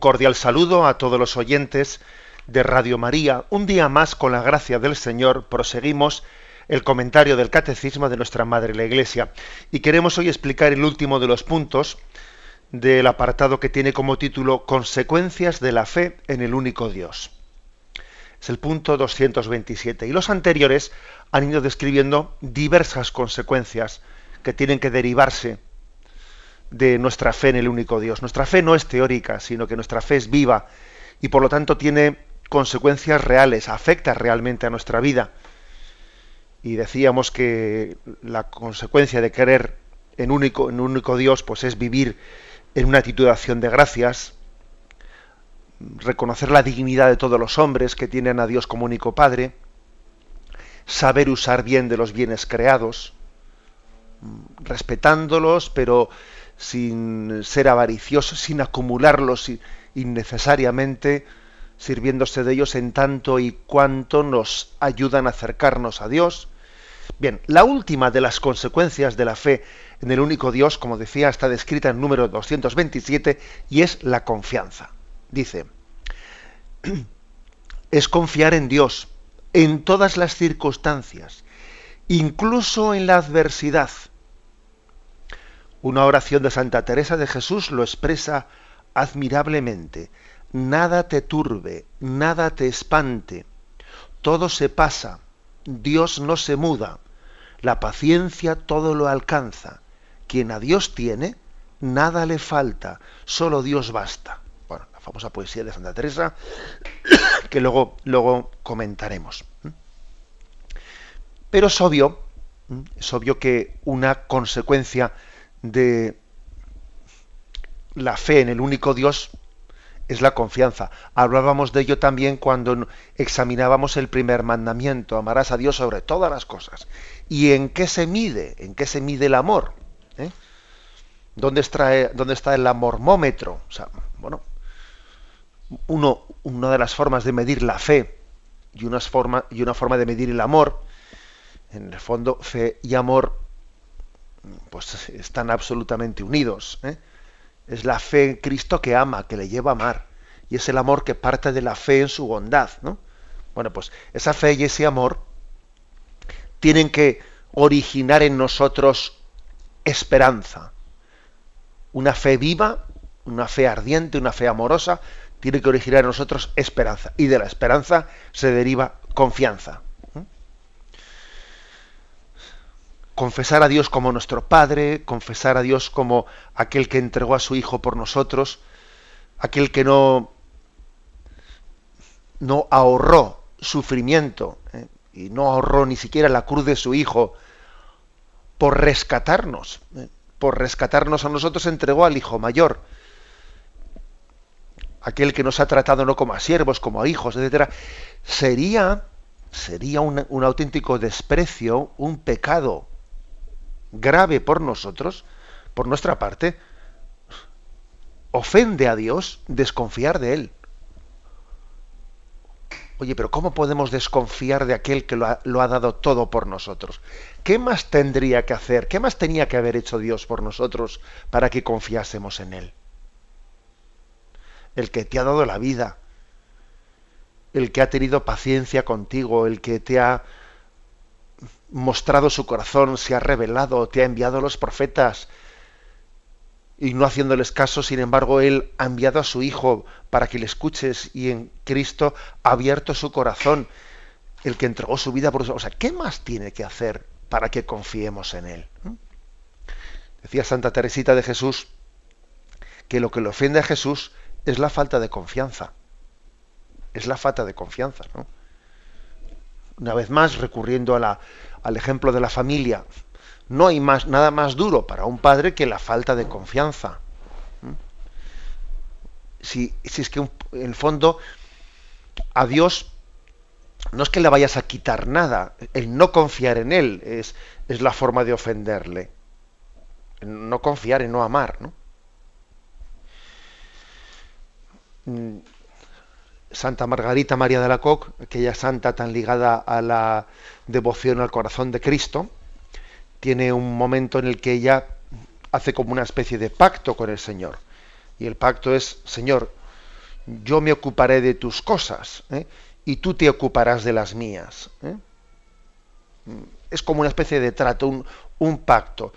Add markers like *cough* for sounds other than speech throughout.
Cordial saludo a todos los oyentes de Radio María. Un día más, con la gracia del Señor, proseguimos el comentario del Catecismo de nuestra Madre la Iglesia. Y queremos hoy explicar el último de los puntos del apartado que tiene como título Consecuencias de la fe en el único Dios. Es el punto 227. Y los anteriores han ido describiendo diversas consecuencias que tienen que derivarse de nuestra fe en el único Dios. Nuestra fe no es teórica, sino que nuestra fe es viva y por lo tanto tiene consecuencias reales, afecta realmente a nuestra vida. Y decíamos que la consecuencia de creer en único, en único Dios, pues es vivir en una actitud de acción de gracias, reconocer la dignidad de todos los hombres que tienen a Dios como único Padre, saber usar bien de los bienes creados, respetándolos, pero sin ser avariciosos, sin acumularlos innecesariamente, sirviéndose de ellos en tanto y cuanto nos ayudan a acercarnos a Dios. Bien, la última de las consecuencias de la fe en el único Dios, como decía, está descrita en número 227 y es la confianza. Dice, *clears throat* es confiar en Dios en todas las circunstancias, incluso en la adversidad una oración de Santa Teresa de Jesús lo expresa admirablemente. Nada te turbe, nada te espante. Todo se pasa, Dios no se muda, la paciencia todo lo alcanza. Quien a Dios tiene, nada le falta, solo Dios basta. Bueno, la famosa poesía de Santa Teresa, *coughs* que luego, luego comentaremos. Pero es obvio, es obvio que una consecuencia de la fe en el único Dios es la confianza. Hablábamos de ello también cuando examinábamos el primer mandamiento, amarás a Dios sobre todas las cosas. ¿Y en qué se mide? ¿En qué se mide el amor? ¿Eh? ¿Dónde, está, ¿Dónde, está, el amormómetro? O sea, bueno, uno, una de las formas de medir la fe y una, forma, y una forma de medir el amor, en el fondo, fe y amor pues están absolutamente unidos. ¿eh? Es la fe en Cristo que ama, que le lleva a amar. Y es el amor que parte de la fe en su bondad. ¿no? Bueno, pues esa fe y ese amor tienen que originar en nosotros esperanza. Una fe viva, una fe ardiente, una fe amorosa, tiene que originar en nosotros esperanza. Y de la esperanza se deriva confianza. Confesar a Dios como nuestro Padre, confesar a Dios como aquel que entregó a su Hijo por nosotros, aquel que no, no ahorró sufrimiento ¿eh? y no ahorró ni siquiera la cruz de su Hijo por rescatarnos, ¿eh? por rescatarnos a nosotros entregó al Hijo mayor, aquel que nos ha tratado no como a siervos, como a hijos, etcétera, sería sería un, un auténtico desprecio, un pecado grave por nosotros, por nuestra parte, ofende a Dios desconfiar de Él. Oye, pero ¿cómo podemos desconfiar de aquel que lo ha, dado todo por nosotros? ¿Qué más tendría que hacer? ¿Qué más tenía que haber hecho Dios por nosotros para que confiásemos en Él? El que te ha dado la vida, el que ha tenido paciencia contigo, el que te ha mostrado su corazón, se ha revelado, te ha enviado los profetas, y no haciéndoles caso, sin embargo, Él ha enviado a su Hijo para que le escuches y en Cristo ha abierto su corazón, el que entregó su vida por eso. O sea, ¿qué más tiene que hacer para que confiemos en Él? ¿Mm? Decía Santa Teresita de Jesús que lo que le ofende a Jesús es la falta de confianza. Es la falta de confianza, ¿no? Una vez más, recurriendo a la, al ejemplo de la familia, no hay más, nada más duro para un padre que la falta de confianza. si, si es que en el fondo a Dios no es que le vayas a quitar nada, el no confiar en Él es, es la forma de ofenderle. No confiar y no amar, ¿no? Mm, santa Margarita María de la Coque, aquella santa tan ligada a la devoción al corazón de Cristo, tiene un momento en el que ella hace como una especie de pacto con el Señor. Y el pacto es, Señor, yo me ocuparé de tus cosas ¿eh? y tú te ocuparás de las mías. ¿eh? Es como una especie de trato, un, pacto.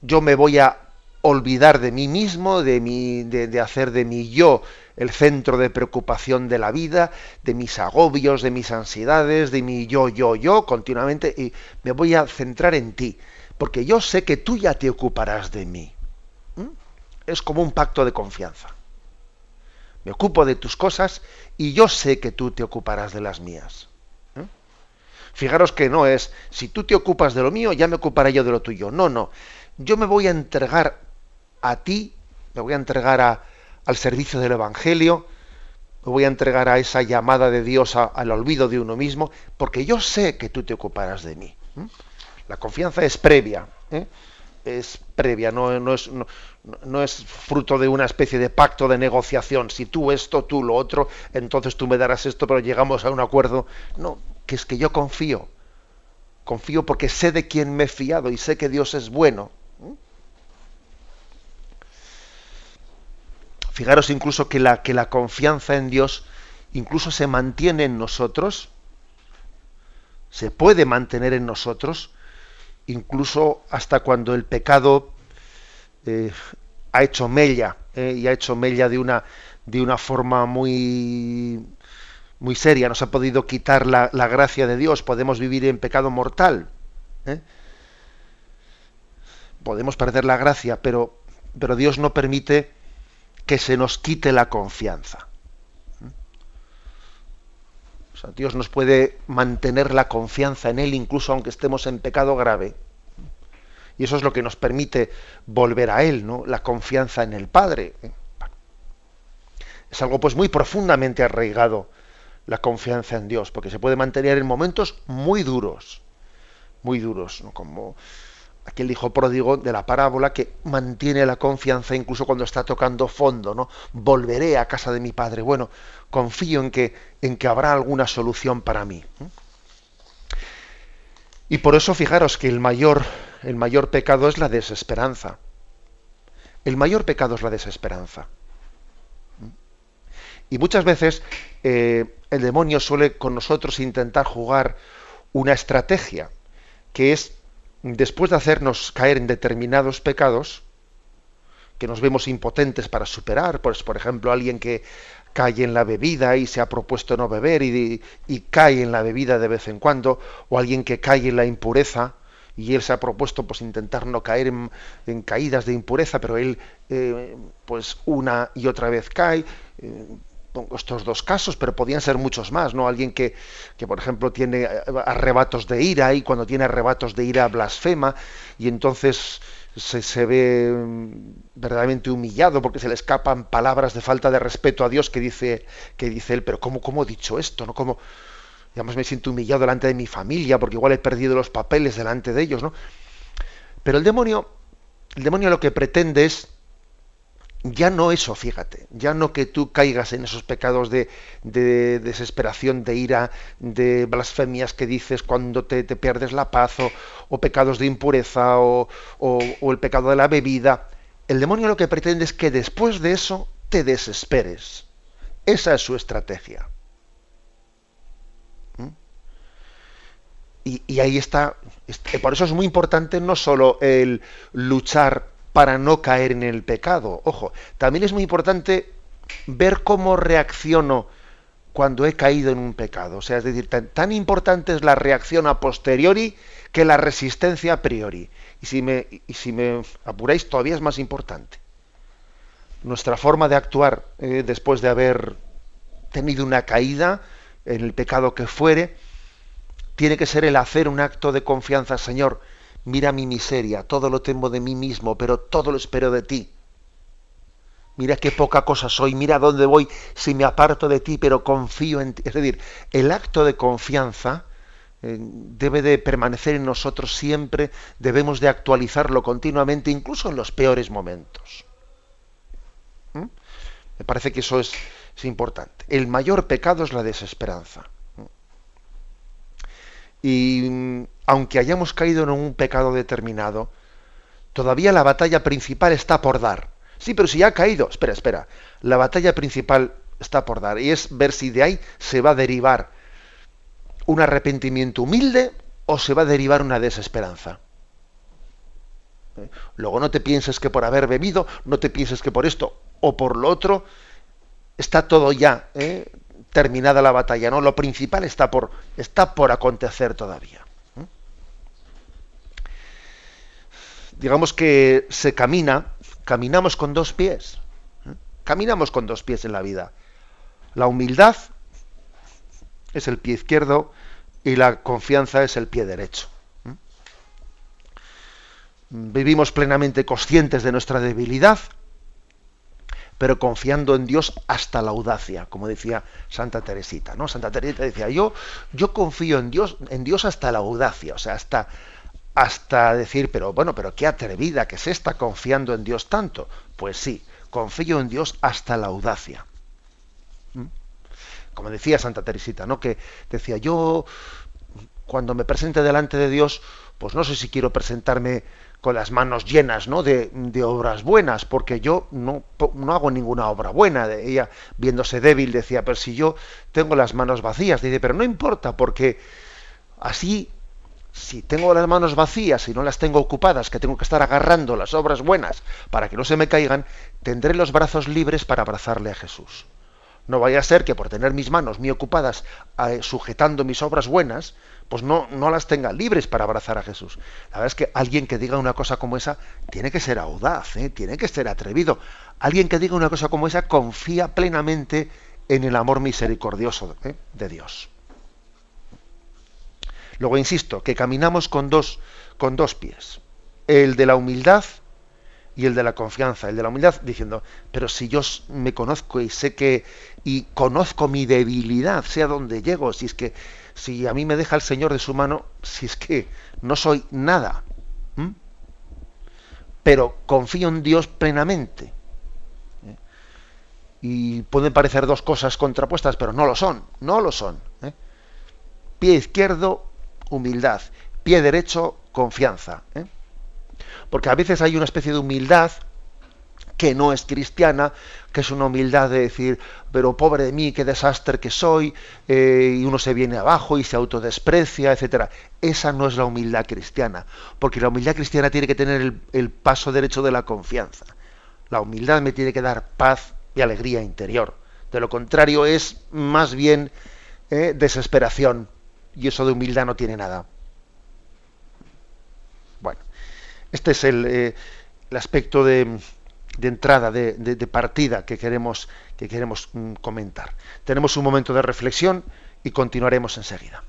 Yo me voy a olvidar de mí mismo, de, mi, de, de hacer de mí yo el centro de preocupación de la vida, de mis agobios, de mis ansiedades, de mi yo, yo, yo, continuamente, y me voy a centrar en ti, porque yo sé que tú ya te ocuparás de mí. ¿Mm? Es como un pacto de confianza. Me ocupo de tus cosas y yo sé que tú te ocuparás de las mías. ¿Eh? Fijaros que no es, si tú te ocupas de lo mío, ya me ocuparé yo de lo tuyo. No, no. Yo me voy a entregar a ti, me voy a entregar a, al servicio del Evangelio, me voy a entregar a esa llamada de Dios al olvido de uno mismo, porque yo sé que tú te ocuparás de mí. La confianza es previa, ¿eh? es previa, no, no, es, no, es fruto de una especie de pacto de negociación. Si tú esto, tú lo otro, entonces tú me darás esto, pero llegamos a un acuerdo. No, que es que yo confío. Confío porque sé de quién me he fiado y sé que Dios es bueno. Fijaros incluso que la, que la confianza en Dios incluso se mantiene en nosotros, se puede mantener en nosotros, incluso hasta cuando el pecado eh, ha hecho mella, eh, y ha hecho mella de una, de una forma muy, muy seria, nos ha podido quitar la, la gracia de Dios, podemos vivir en pecado mortal. ¿eh? Podemos perder la gracia, pero, pero Dios no permite que se nos quite la confianza. Dios nos puede mantener la confianza en Él incluso aunque estemos en pecado grave. Y eso es lo que nos permite volver a Él, ¿no? La confianza en el Padre. Es algo pues muy profundamente arraigado la confianza en Dios, porque se puede mantener en momentos muy duros, muy duros, ¿no? como aquel hijo pródigo de la parábola que mantiene la confianza incluso cuando está tocando fondo, ¿no? Volveré a casa de mi padre. Bueno, confío en que, en que habrá alguna solución para mí. Y por eso fijaros que el mayor, el mayor pecado es la desesperanza. El mayor pecado es la desesperanza. Y muchas veces eh, el demonio suele con nosotros intentar jugar una estrategia, que es después de hacernos caer en determinados pecados, que nos vemos impotentes para superar, pues por ejemplo alguien que cae en la bebida y se ha propuesto no beber y, cae en la bebida de vez en cuando, o alguien que cae en la impureza y él se ha propuesto pues intentar no caer en, caídas de impureza, pero él eh, pues una y otra vez cae. Eh, pongo estos dos casos, pero podían ser muchos más, ¿no? Alguien que, que, por ejemplo, tiene arrebatos de ira y cuando tiene arrebatos de ira blasfema y entonces se, se ve mm, verdaderamente humillado porque se le escapan palabras de falta de respeto a Dios que dice, que dice él, pero ¿cómo, cómo he dicho esto? ¿No? ¿Cómo? Además me siento humillado delante de mi familia porque igual he perdido los papeles delante de ellos, ¿no? Pero el demonio, el demonio lo que pretende es ya no eso, fíjate, ya no que tú caigas en esos pecados de, desesperación, de ira, de blasfemias que dices cuando te, pierdes la paz, o, pecados de impureza, o, el pecado de la bebida. El demonio lo que pretende es que después de eso te desesperes. Esa es su estrategia. ¿Mm? Y, y, ahí está, por eso es muy importante no solo el luchar para no caer en el pecado. Ojo, también es muy importante ver cómo reacciono cuando he caído en un pecado. O sea, es decir, tan, importante es la reacción a posteriori que la resistencia a priori. Y si me, si me apuráis, todavía es más importante. Nuestra forma de actuar eh, después de haber tenido una caída en el pecado que fuere, tiene que ser el hacer un acto de confianza, Señor mira mi miseria, todo lo temo de mí mismo, pero todo lo espero de ti. mira qué poca cosa soy, mira dónde voy si me aparto de ti, pero confío en ti. Es decir, el acto de confianza eh, debe de permanecer en nosotros siempre, debemos de actualizarlo continuamente, incluso en los peores momentos. ¿Mm? Me parece que eso es, es, importante. El mayor pecado es la desesperanza. Y mm, aunque hayamos caído en un pecado determinado, todavía la batalla principal está por dar. Sí, pero si ya ha caído, espera, espera, la batalla principal está por dar y es ver si de ahí se va a derivar un arrepentimiento humilde o se va a derivar una desesperanza. ¿Eh? Luego no te pienses que por haber bebido, no te pienses que por esto o por lo otro, está todo ya ¿eh? Terminada la batalla. No, lo principal está por, está por acontecer todavía. Digamos que se camina, caminamos con dos pies. Caminamos con dos pies en la vida. La humildad es el pie izquierdo y la confianza es el pie derecho. Vivimos plenamente conscientes de nuestra debilidad, pero confiando en Dios hasta la audacia, como decía Santa Teresita, ¿no? Santa Teresita decía, yo, yo confío en Dios, en Dios hasta la audacia, o sea, hasta, hasta decir, pero bueno, pero qué atrevida que se está confiando en Dios tanto. Pues sí, confío en Dios hasta la audacia como decía Santa Teresita, ¿no? Que decía, yo cuando me presente delante de Dios, pues no sé si quiero presentarme con las manos llenas ¿no? de, obras buenas, porque yo no, no, hago ninguna obra buena. Ella, viéndose débil, decía, pero si yo tengo las manos vacías, dice, pero no importa, porque así, si tengo las manos vacías y no las tengo ocupadas, que tengo que estar agarrando las obras buenas para que no se me caigan, tendré los brazos libres para abrazarle a Jesús. No vaya a ser que por tener mis manos muy ocupadas eh, sujetando mis obras buenas, pues no, no las tenga libres para abrazar a Jesús. La verdad es que alguien que diga una cosa como esa tiene que ser audaz, ¿eh? tiene que ser atrevido. Alguien que diga una cosa como esa confía plenamente en el amor misericordioso ¿eh? de Dios. Luego insisto, que caminamos con dos, con dos pies. El de la humildad y el de la confianza, el de la humildad, diciendo, pero si yo me conozco y sé que, y conozco mi debilidad, sé a dónde llego, si es que, si a mí me deja el Señor de su mano, si es que no soy nada, pero confío en Dios plenamente. ¿eh? Y pueden parecer dos cosas contrapuestas, pero no lo son, no lo son. ¿eh? Pie izquierdo, humildad. Pie derecho, confianza. ¿eh? porque a veces hay una especie de humildad que no es cristiana, que es una humildad de decir, pero pobre de mí, qué desastre que soy, eh, y uno se viene abajo y se autodesprecia, etcétera. Esa no es la humildad cristiana, porque la humildad cristiana tiene que tener el, paso derecho de la confianza. La humildad me tiene que dar paz y alegría interior. De lo contrario es más bien eh, desesperación, y eso de humildad no tiene nada. Este es el, eh, aspecto de, entrada, de, partida que queremos, que queremos mm, comentar. Tenemos un momento de reflexión y continuaremos enseguida.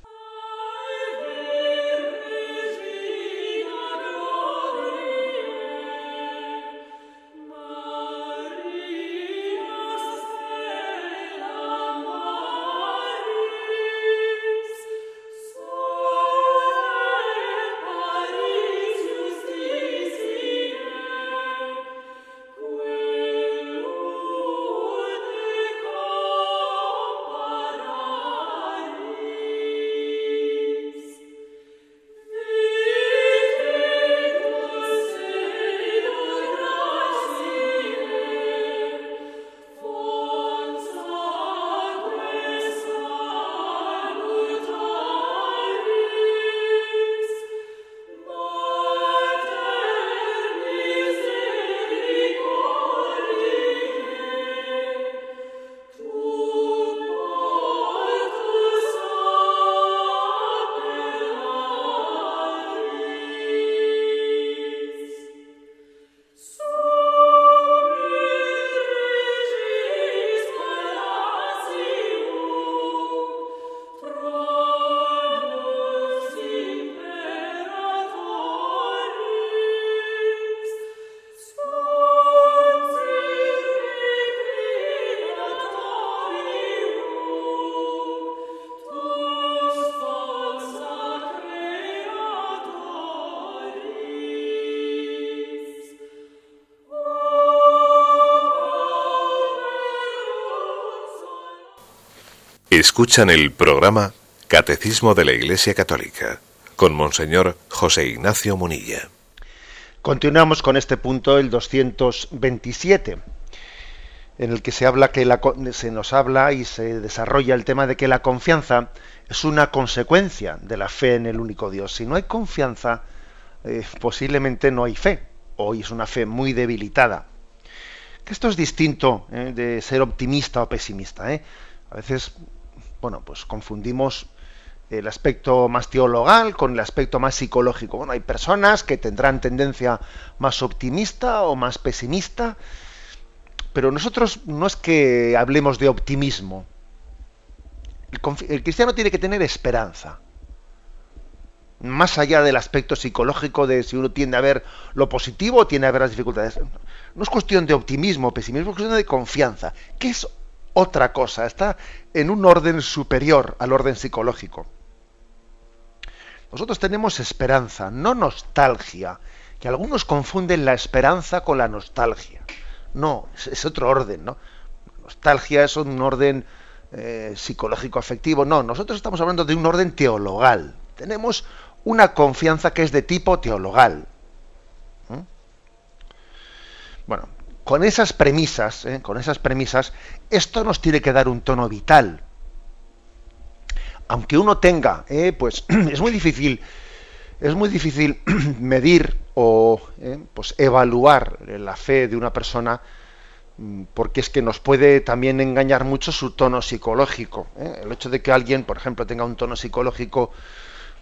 Escuchan el programa Catecismo de la Iglesia Católica con Monseñor José Ignacio Munilla. Continuamos con este punto, el 227, en el que se habla que se nos habla y se desarrolla el tema de que la confianza es una consecuencia de la fe en el único Dios. Si no hay confianza, eh, posiblemente no hay fe. Hoy es una fe muy debilitada. Que esto es distinto eh, de ser optimista o pesimista. ¿eh? A veces bueno, pues confundimos el aspecto más teologal con el aspecto más psicológico. Bueno, hay personas que tendrán tendencia más optimista o más pesimista, pero nosotros no es que hablemos de optimismo. El, cristiano tiene que tener esperanza. Más allá del aspecto psicológico de si uno tiende a ver lo positivo o tiende a ver las dificultades. No es cuestión de optimismo o pesimismo, es cuestión de confianza. ¿Qué es otra cosa, está en un orden superior al orden psicológico. Nosotros tenemos esperanza, no nostalgia, que algunos confunden la esperanza con la nostalgia. No, es, otro orden, ¿no? Nostalgia es un orden eh, psicológico afectivo. No, nosotros estamos hablando de un orden teologal. Tenemos una confianza que es de tipo teologal. ¿Mm? Bueno, con esas premisas, ¿eh? con esas premisas, esto nos tiene que dar un tono vital. Aunque uno tenga, ¿eh? pues *clears throat* es muy difícil, es muy difícil *clears throat* medir o ¿eh? pues evaluar la fe de una persona, mm, porque es que nos puede también engañar mucho su tono psicológico. El hecho de que alguien, por ejemplo, tenga un tono psicológico,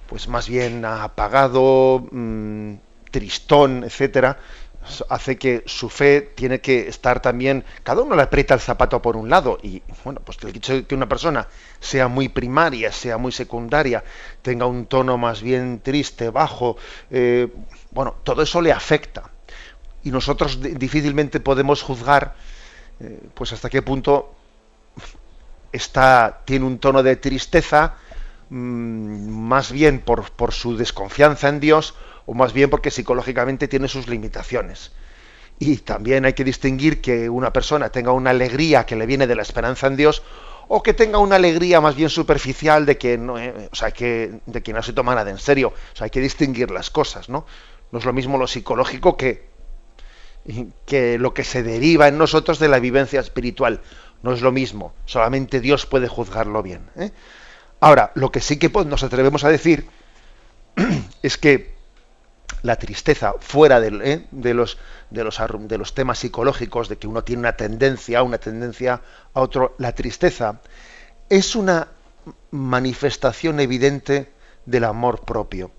pues más bien apagado, mm, tristón, etcétera, hace que su fe tiene que estar también, cada uno le aprieta el zapato por un lado y bueno, pues el hecho de que una persona sea muy primaria, sea muy secundaria, tenga un tono más bien triste, bajo, eh, bueno, todo eso le afecta. Y nosotros difícilmente podemos juzgar eh, pues hasta qué punto está, tiene un tono de tristeza más bien por, por su desconfianza en Dios o más bien porque psicológicamente tiene sus limitaciones. Y también hay que distinguir que una persona tenga una alegría que le viene de la esperanza en Dios o que tenga una alegría más bien superficial de que no, eh, o sea, que, de que no se toma nada en serio. O sea, hay que distinguir las cosas, ¿no? No es lo mismo lo psicológico que, que lo que se deriva en nosotros de la vivencia espiritual. No es lo mismo. Solamente Dios puede juzgarlo bien. ¿eh? Ahora, lo que sí que nos atrevemos a decir *clears throat* es que la tristeza fuera ¿eh? de, los, los, temas psicológicos, de que uno tiene una tendencia, una tendencia a otro, la tristeza es una manifestación evidente del amor propio,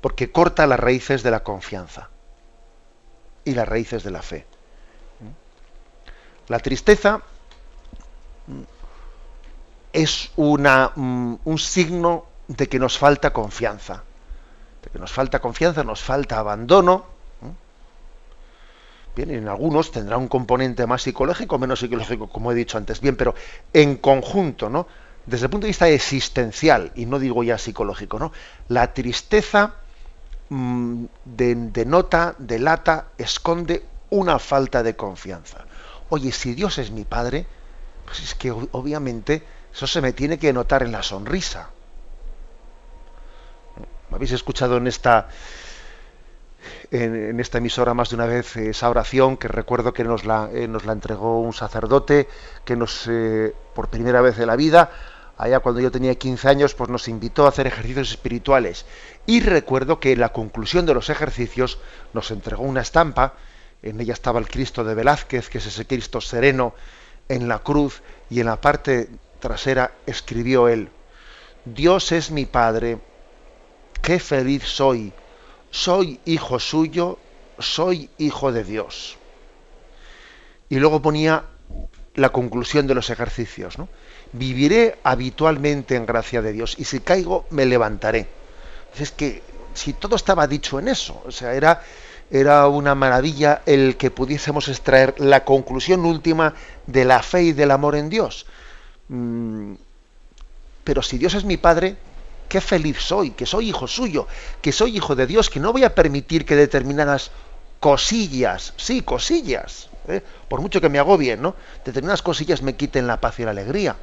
porque corta las raíces de la confianza y las raíces de la fe. La tristeza es una, mm, un signo de que nos falta confianza que nos falta confianza, nos falta abandono. Bien, en algunos tendrá un componente más psicológico, menos psicológico, como he dicho antes. Bien, pero en conjunto, ¿no? Desde el punto de vista existencial, y no digo ya psicológico, ¿no? La tristeza mm, denota, delata, esconde una falta de confianza. Oye, si Dios es mi Padre, pues es que obviamente eso se me tiene que notar en la sonrisa. Habéis escuchado en esta en, esta emisora más de una vez esa oración que recuerdo que nos la, eh, nos la entregó un sacerdote que nos eh, por primera vez en la vida allá cuando yo tenía 15 años pues nos invitó a hacer ejercicios espirituales. Y recuerdo que en la conclusión de los ejercicios nos entregó una estampa. En ella estaba el Cristo de Velázquez que es ese Cristo sereno en la cruz y en la parte trasera escribió él Dios es mi Padre qué feliz soy. Soy hijo suyo, soy hijo de Dios. Y luego ponía la conclusión de los ejercicios. ¿no? Viviré habitualmente en gracia de Dios y si caigo me levantaré. Es que si todo estaba dicho en eso, o sea, era, era una maravilla el que pudiésemos extraer la conclusión última de la fe y del amor en Dios. Mm, pero si Dios es mi Padre, qué feliz soy, que soy hijo suyo, que soy hijo de Dios, que no voy a permitir que determinadas cosillas, sí, cosillas, ¿eh? por mucho que me agobien, ¿no? Determinadas cosillas me quiten la paz y la alegría.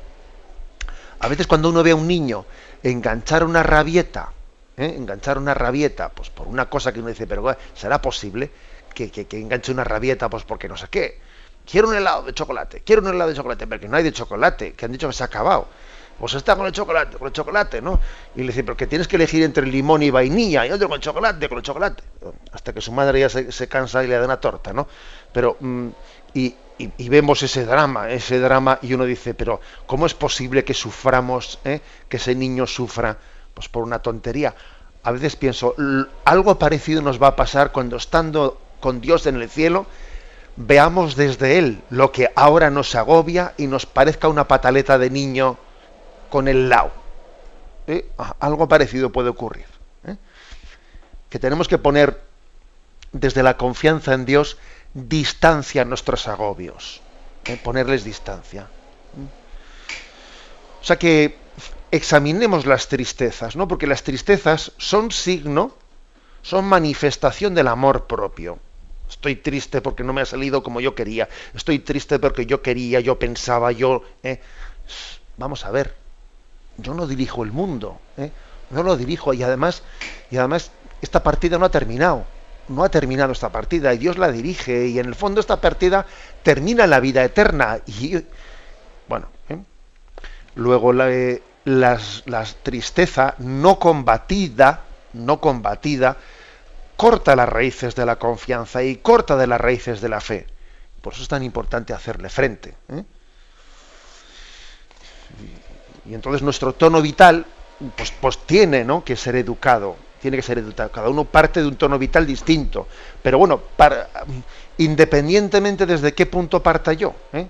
A veces cuando uno ve a un niño enganchar una rabieta, ¿eh? enganchar una rabieta, pues por una cosa que uno dice, pero ¿será posible que, que, enganche una rabieta, pues porque no sé qué? Quiero un helado de chocolate, quiero un helado de chocolate, porque no hay de chocolate, que han dicho que se ha acabado. Pues está con el chocolate, con el chocolate, ¿no? Y le dice, pero que tienes que elegir entre limón y vainilla, y otro con el chocolate, con el chocolate. Hasta que su madre ya se, cansa y le da una torta, ¿no? Pero, mm, y, y, vemos ese drama, ese drama, y uno dice, pero ¿cómo es posible que suframos, eh, que ese niño sufra pues por una tontería? A veces pienso, algo parecido nos va a pasar cuando estando con Dios en el cielo, veamos desde Él lo que ahora nos agobia y nos parezca una pataleta de niño con el lao. ¿Eh? Ah, algo parecido puede ocurrir. ¿eh? Que tenemos que poner desde la confianza en Dios distancia a nuestros agobios, ¿eh? ponerles distancia. O sea que examinemos las tristezas, ¿no? Porque las tristezas son signo, son manifestación del amor propio. Estoy triste porque no me ha salido como yo quería. Estoy triste porque yo quería, yo pensaba, yo. ¿eh? Vamos a ver. Yo no dirijo el mundo. ¿eh? No lo dirijo y además, y además esta partida no ha terminado no ha terminado esta partida y Dios la dirige y en el fondo esta partida termina la vida eterna y bueno ¿eh? luego la, eh, las, tristeza no combatida no combatida corta las raíces de la confianza y corta de las raíces de la fe por eso es tan importante hacerle frente ¿eh? y, entonces nuestro tono vital pues, pues tiene ¿no? que ser educado tiene que ser educado. Cada uno parte de un tono vital distinto. Pero bueno, para, independientemente desde qué punto parta yo, ¿eh?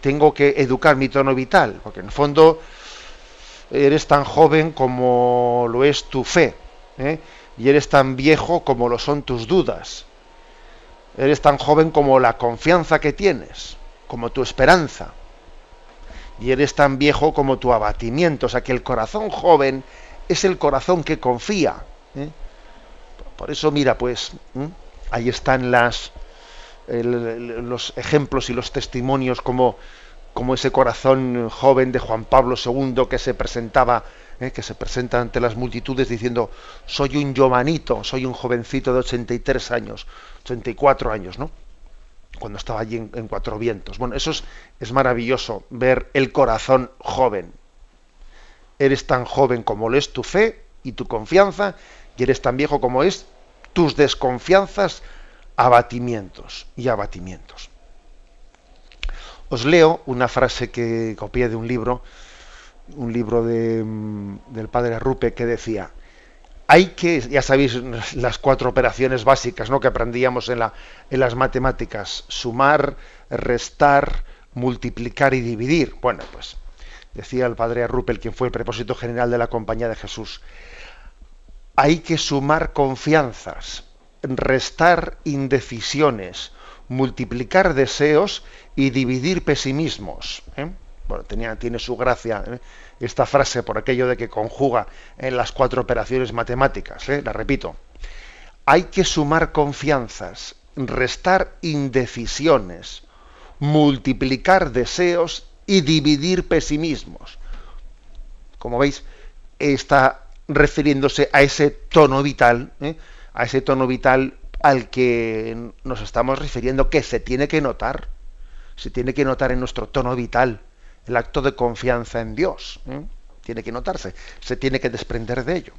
tengo que educar mi tono vital, porque en el fondo eres tan joven como lo es tu fe, ¿eh? Y eres tan viejo como lo son tus dudas. Eres tan joven como la confianza que tienes, como tu esperanza. Y eres tan viejo como tu abatimiento. O sea que el corazón joven es el corazón que confía, ¿eh? Por eso, mira, pues ahí están las, los ejemplos y los testimonios como, como ese corazón joven de Juan Pablo II que se presentaba, ¿eh? que se presenta ante las multitudes diciendo, soy un Giovanito, soy un jovencito de 83 años, 84 años, ¿no? Cuando estaba allí en, en Cuatro Vientos. Bueno, eso es, es maravilloso, ver el corazón joven. Eres tan joven como lo es tu fe y tu confianza y eres tan viejo como es tus desconfianzas, abatimientos y abatimientos. Os leo una frase que copié de un libro, un libro de, mm, del padre Rupe que decía, hay que, ya sabéis las cuatro operaciones básicas ¿no? que aprendíamos en, la, en las matemáticas, sumar, restar, multiplicar y dividir. Bueno, pues decía el padre Ruppel, quien fue el propósito general de la Compañía de Jesús, hay que sumar confianzas, restar indecisiones, multiplicar deseos y dividir pesimismos. ¿eh? Bueno, tiene su gracia ¿eh? esta frase por aquello de que conjuga en las cuatro operaciones matemáticas. ¿eh? La repito. Hay que sumar confianzas, restar indecisiones, multiplicar deseos y dividir pesimismos. Como veis, esta refiriéndose a ese tono vital, ¿eh? a ese tono vital al que nos estamos refiriendo, que se tiene que notar, se tiene que notar en nuestro tono vital, el acto de confianza en Dios, tiene que notarse, se tiene que desprender de ello.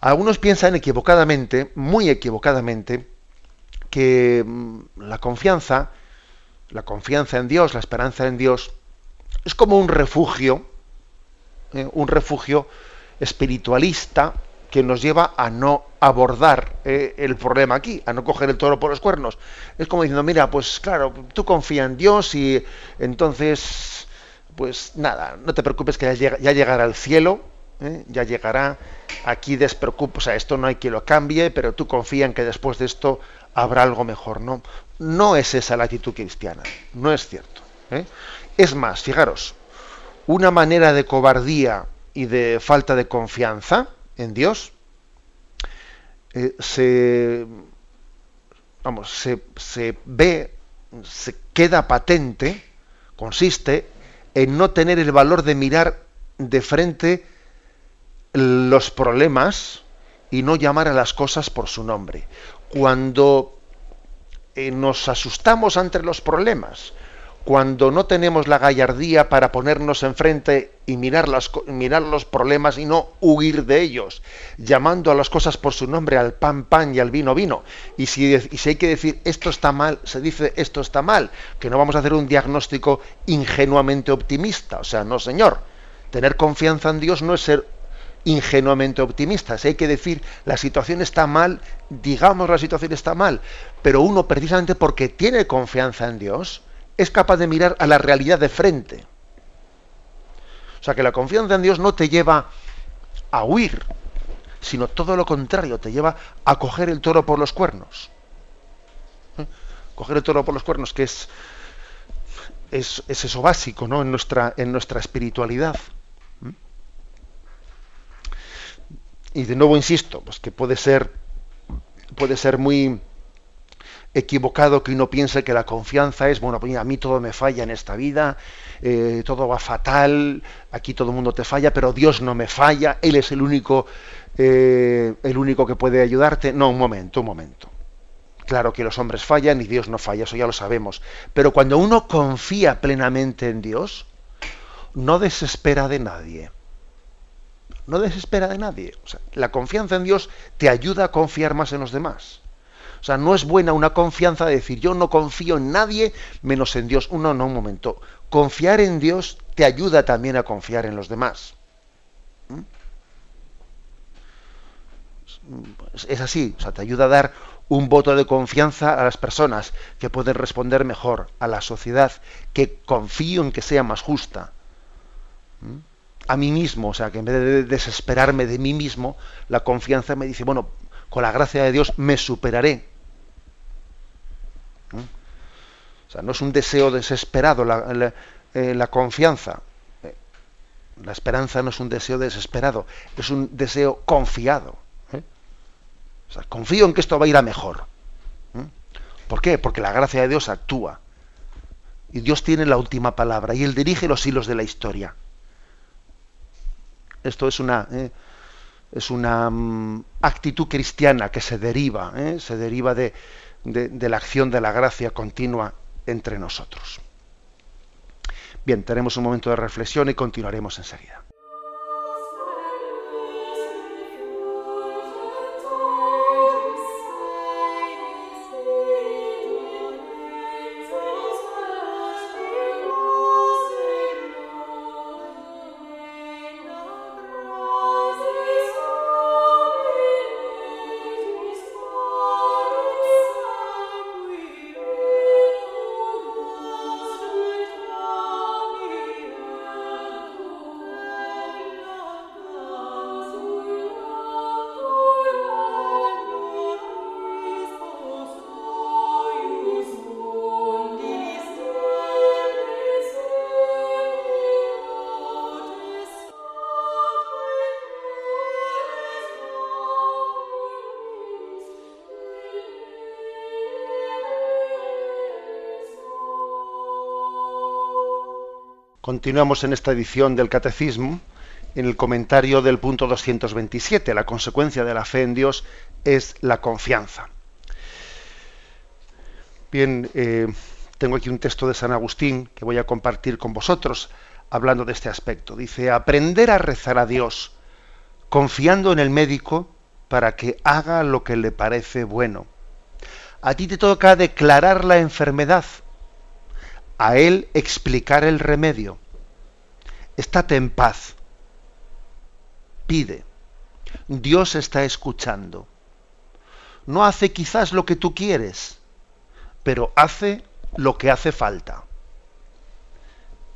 Algunos piensan equivocadamente, muy equivocadamente, que mm, la confianza, la confianza en Dios, la esperanza en Dios, es como un refugio eh, un refugio espiritualista que nos lleva a no abordar eh, el problema aquí, a no coger el toro por los cuernos. Es como diciendo, mira, pues claro, tú confía en Dios y entonces, pues nada, no te preocupes que ya, llegará al cielo, ¿eh? ya llegará, aquí despreocupa, o sea, esto no hay que lo cambie, pero tú confía en que después de esto habrá algo mejor, ¿no? No es esa la actitud cristiana, no es cierto. Es más, fijaros, una manera de cobardía y de falta de confianza en Dios eh, se, vamos, se, se ve, se queda patente, consiste en no tener el valor de mirar de frente los problemas y no llamar a las cosas por su nombre. Cuando eh, nos asustamos ante los problemas, cuando no tenemos la gallardía para ponernos enfrente y mirar, las, mirar los problemas y no huir de ellos, llamando a las cosas por su nombre, al pan pan y al vino vino. Y si, y si hay que decir esto está mal, se dice esto está mal, que no vamos a hacer un diagnóstico ingenuamente optimista. O sea, no señor, tener confianza en Dios no es ser ingenuamente optimista. Si hay que decir la situación está mal, digamos la situación está mal, pero uno precisamente porque tiene confianza en Dios, es capaz de mirar a la realidad de frente. O sea que la confianza en Dios no te lleva a huir, sino todo lo contrario, te lleva a coger el toro por los cuernos. ¿Eh? Coger el toro por los cuernos, que es, es, eso básico ¿no? en, nuestra, en nuestra espiritualidad. ¿Mm? Y de nuevo insisto, pues que puede ser, puede ser muy, equivocado que uno piense que la confianza es, bueno, a mí todo me falla en esta vida, eh, todo va fatal, aquí todo el mundo te falla, pero Dios no me falla, Él es el único, eh, el único que puede ayudarte. No, un momento, un momento. Claro que los hombres fallan y Dios no falla, eso ya lo sabemos. Pero cuando uno confía plenamente en Dios, no desespera de nadie. No desespera de nadie. la confianza en Dios te ayuda a confiar más en los demás. O sea, no es buena una confianza de decir yo no confío en nadie menos en Dios. Uno, no, un momento. Confiar en Dios te ayuda también a confiar en los demás. ¿Mm? Es así, o sea, te ayuda a dar un voto de confianza a las personas que pueden responder mejor, a la sociedad, que confío en que sea más justa. ¿Mm? A mí mismo, o sea, que en vez de desesperarme de mí mismo, la confianza me dice, bueno, con la gracia de Dios me superaré. O sea, no es un deseo desesperado la, eh, confianza. Eh, la esperanza no es un deseo desesperado, es un deseo confiado. ¿eh? O sea, confío en que esto va a ir a mejor. ¿Por qué? Porque la gracia de Dios actúa. Y Dios tiene la última palabra y Él dirige los hilos de la historia. Esto es una, es una mm, actitud cristiana que se deriva, se deriva de, de, la acción de la gracia continua entre nosotros. Bien, tenemos un momento de reflexión y continuaremos enseguida. Continuamos en esta edición del Catecismo, en el comentario del punto 227. La consecuencia de la fe en Dios es la confianza. Bien, eh, tengo aquí un texto de San Agustín que voy a compartir con vosotros hablando de este aspecto. Dice, aprender a rezar a Dios confiando en el médico para que haga lo que le parece bueno. A ti te toca declarar la enfermedad a él explicar el remedio. Estate en paz. Pide. Dios está escuchando. No hace quizás lo que tú quieres, pero hace lo que hace falta.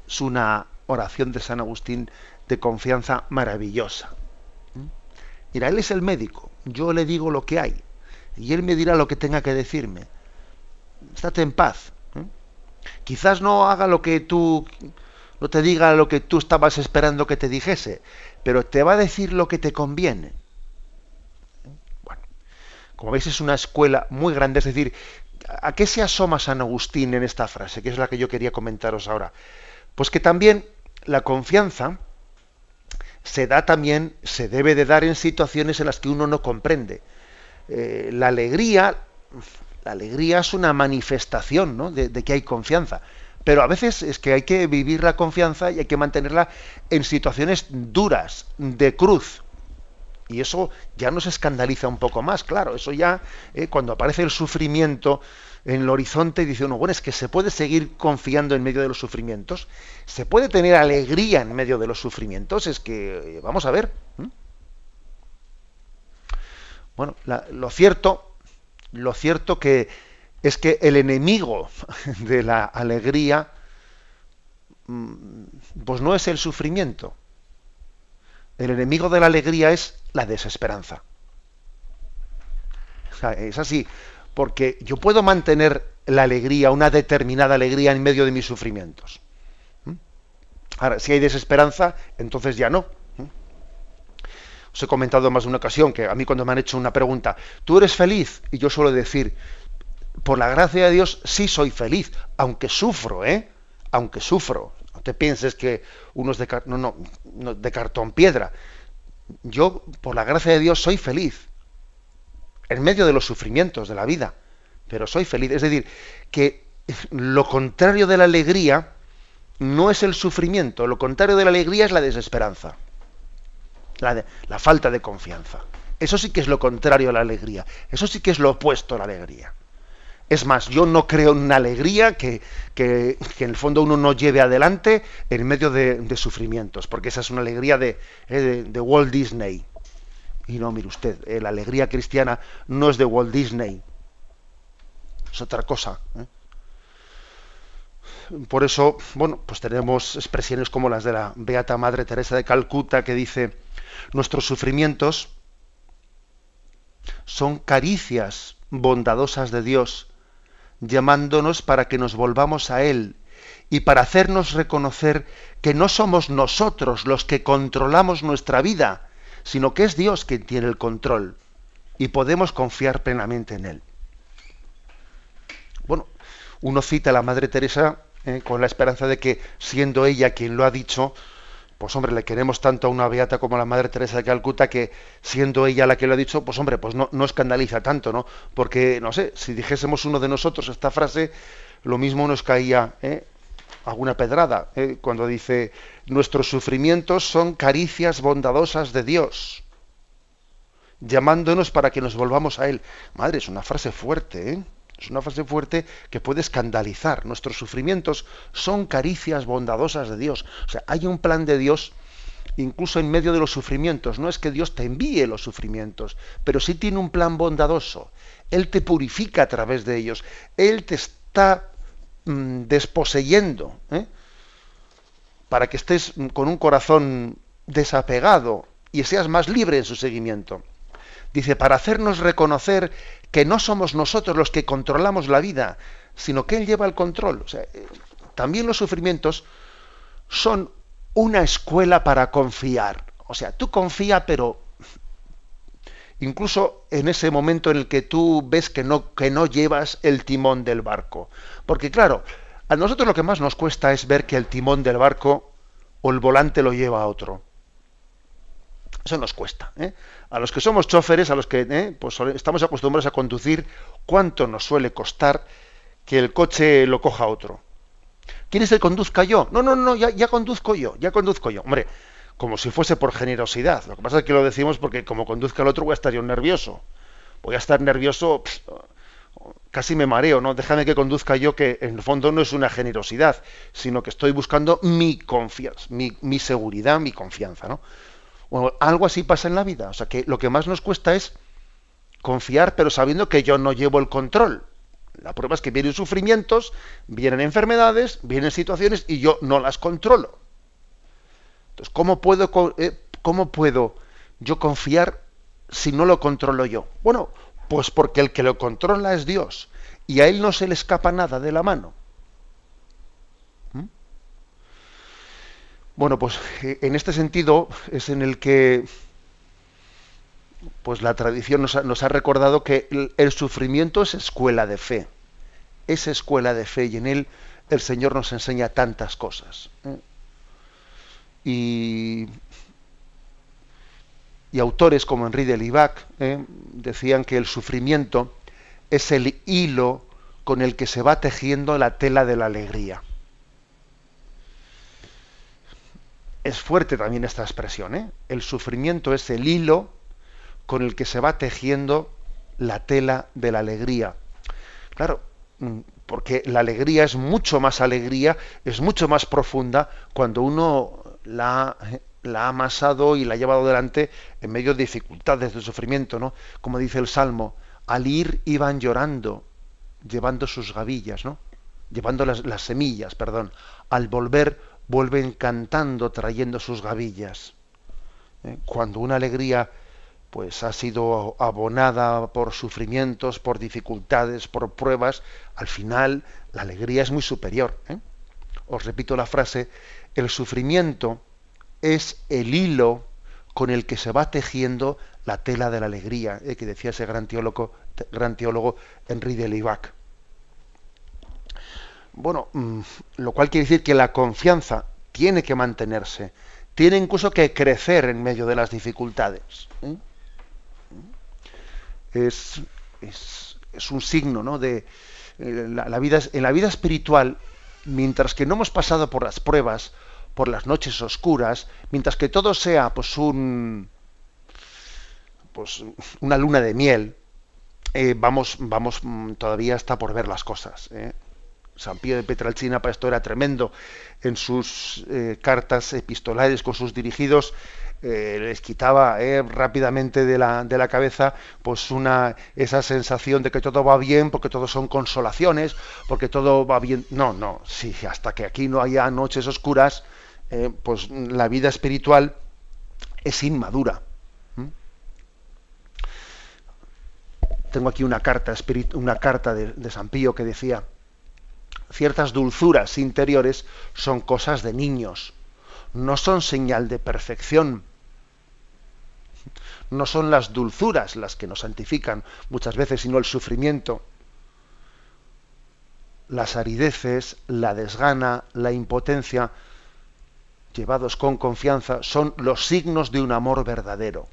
Es una oración de San Agustín de confianza maravillosa. Mira, Él es el médico, yo le digo lo que hay, y Él me dirá lo que tenga que decirme. Estate en paz. Quizás no haga lo que tú, no te diga lo que tú estabas esperando que te dijese, pero te va a decir lo que te conviene. Bueno, como veis es una escuela muy grande, es decir, ¿a qué se asoma San Agustín en esta frase? Que es la que yo quería comentaros ahora. Pues que también la confianza se da también, se debe de dar en situaciones en las que uno no comprende. Eh, la alegría, la alegría es una manifestación de, de, que hay confianza. Pero a veces es que hay que vivir la confianza y hay que mantenerla en situaciones duras, de cruz. Y eso ya nos escandaliza un poco más, claro. Eso ya, eh, cuando aparece el sufrimiento en el horizonte, dice uno, bueno, es que se puede seguir confiando en medio de los sufrimientos, se puede tener alegría en medio de los sufrimientos, es que, eh, vamos a ver. Bueno, lo cierto, lo cierto que es que el enemigo *laughs* de la alegría mm, pues no es el sufrimiento. El enemigo de la alegría es la desesperanza. es así, porque yo puedo mantener la alegría, una determinada alegría en medio de mis sufrimientos. ¿Mm? Ahora, si hay desesperanza, entonces ya no. Os he comentado más de una ocasión que a mí cuando me han hecho una pregunta, ¿tú eres feliz? Y yo suelo decir, por la gracia de Dios sí soy feliz, aunque sufro, ¿eh? Aunque sufro. No te pienses que uno es de, no, no, de cartón piedra. Yo, por la gracia de Dios, soy feliz. En medio de los sufrimientos de la vida. Pero soy feliz. Es decir, que lo contrario de la alegría no es el sufrimiento. Lo contrario de la alegría es la desesperanza. La, falta de confianza. Eso sí que es lo contrario a la alegría. Eso sí que es lo opuesto a la alegría. Es más, yo no creo en una alegría que, en el fondo uno no lleve adelante en medio de, sufrimientos, porque esa es una alegría de, eh, de, Walt Disney. Y no, mire usted, eh, la alegría cristiana no es de Walt Disney, es otra cosa. ¿eh? Por eso, bueno, pues tenemos expresiones como las de la Beata Madre Teresa de Calcuta que dice, nuestros sufrimientos son caricias bondadosas de Dios llamándonos para que nos volvamos a Él y para hacernos reconocer que no somos nosotros los que controlamos nuestra vida, sino que es Dios quien tiene el control y podemos confiar plenamente en Él. Bueno, uno cita a la Madre Teresa eh, con la esperanza de que, siendo ella quien lo ha dicho, pues hombre, le queremos tanto a una beata como a la Madre Teresa de Calcuta que siendo ella la que lo ha dicho, pues hombre, pues no, no escandaliza tanto, ¿no? Porque, no sé, si dijésemos uno de nosotros esta frase, lo mismo nos caía ¿eh? alguna pedrada, ¿eh? cuando dice, nuestros sufrimientos son caricias bondadosas de Dios, llamándonos para que nos volvamos a Él. Madre, es una frase fuerte, ¿eh? Es una frase fuerte que puede escandalizar. Nuestros sufrimientos son caricias bondadosas de Dios. O sea, hay un plan de Dios incluso en medio de los sufrimientos. No es que Dios te envíe los sufrimientos, pero sí tiene un plan bondadoso. Él te purifica a través de ellos. Él te está mm, desposeyendo ¿eh? para que estés con un corazón desapegado y seas más libre en su seguimiento. Dice, para hacernos reconocer que no somos nosotros los que controlamos la vida, sino que Él lleva el control. Eh, también los sufrimientos son una escuela para confiar. O sea, tú confía, pero incluso en ese momento en el que tú ves que no, que no llevas el timón del barco. Porque claro, a nosotros lo que más nos cuesta es ver que el timón del barco o el volante lo lleva a otro. Eso nos cuesta. ¿eh? A los que somos choferes, a los que ¿eh? pues estamos acostumbrados a conducir, ¿cuánto nos suele costar que el coche lo coja otro? ¿Quieres que conduzca yo? No, no, no, ya, conduzco yo, ya conduzco yo. Hombre, como si fuese por generosidad. Lo que pasa es que lo decimos porque como conduzca el otro voy a estar yo nervioso. Voy a estar nervioso, casi me mareo, ¿no? Déjame que conduzca yo, que en el fondo no es una generosidad, sino que estoy buscando mi confianza, mi seguridad, mi confianza, ¿no? Algo así pasa en la vida. O sea que lo que más nos cuesta es confiar, pero sabiendo que yo no llevo el control. La prueba es que vienen sufrimientos, vienen enfermedades, vienen situaciones y yo no las controlo. Entonces, ¿cómo puedo, eh, cómo puedo yo confiar si no lo controlo yo? Bueno, pues porque el que lo controla es Dios y a él no se le escapa nada de la mano. Bueno, pues eh, en este sentido es en el que pues la tradición nos ha, recordado que el, sufrimiento es escuela de fe. Es escuela de fe y en él el Señor nos enseña tantas cosas. ¿eh? Y, y, autores como Henri de Libac ¿eh? decían que el sufrimiento es el hilo con el que se va tejiendo la tela de la alegría. Es fuerte también esta expresión, ¿eh? El sufrimiento es el hilo con el que se va tejiendo la tela de la alegría. Claro, mm, porque la alegría es mucho más alegría, es mucho más profunda cuando uno la, ha amasado y la ha llevado adelante en medio de dificultades, de sufrimiento, ¿no? Como dice el Salmo, al ir iban llorando, llevando sus gavillas, ¿no? Llevando las semillas, perdón. Al volver, vuelven cantando, trayendo sus gavillas. ¿Eh? Cuando una alegría pues ha sido abonada por sufrimientos, por dificultades, por pruebas, al final la alegría es muy superior. ¿eh? Os repito la frase, el sufrimiento es el hilo con el que se va tejiendo la tela de la alegría, ¿eh? que decía ese gran teólogo, gran teólogo Henri de Libac. Bueno, mm, lo cual quiere decir que la confianza tiene que mantenerse, tiene incluso que crecer en medio de las dificultades. ¿eh? es, es, un signo ¿no? de eh, la, vida, en la vida espiritual, mientras que no hemos pasado por las pruebas, por las noches oscuras, mientras que todo sea pues un pues una luna de miel, eh, vamos, vamos, mm, todavía está por ver las cosas. ¿eh? San Pío de Petralcina para esto era tremendo. En sus cartas epistolares con sus dirigidos eh, les quitaba eh, rápidamente de la, cabeza pues una esa sensación de que todo va bien porque todo son consolaciones porque todo va bien no no sí hasta que aquí no haya noches oscuras eh, pues la vida espiritual es inmadura tengo aquí una carta una carta de, de San Pío que decía ciertas dulzuras interiores son cosas de niños no son señal de perfección. No son las dulzuras las que nos santifican muchas veces, sino el sufrimiento. Las arideces, la desgana, la impotencia, llevados con confianza, son los signos de un amor verdadero.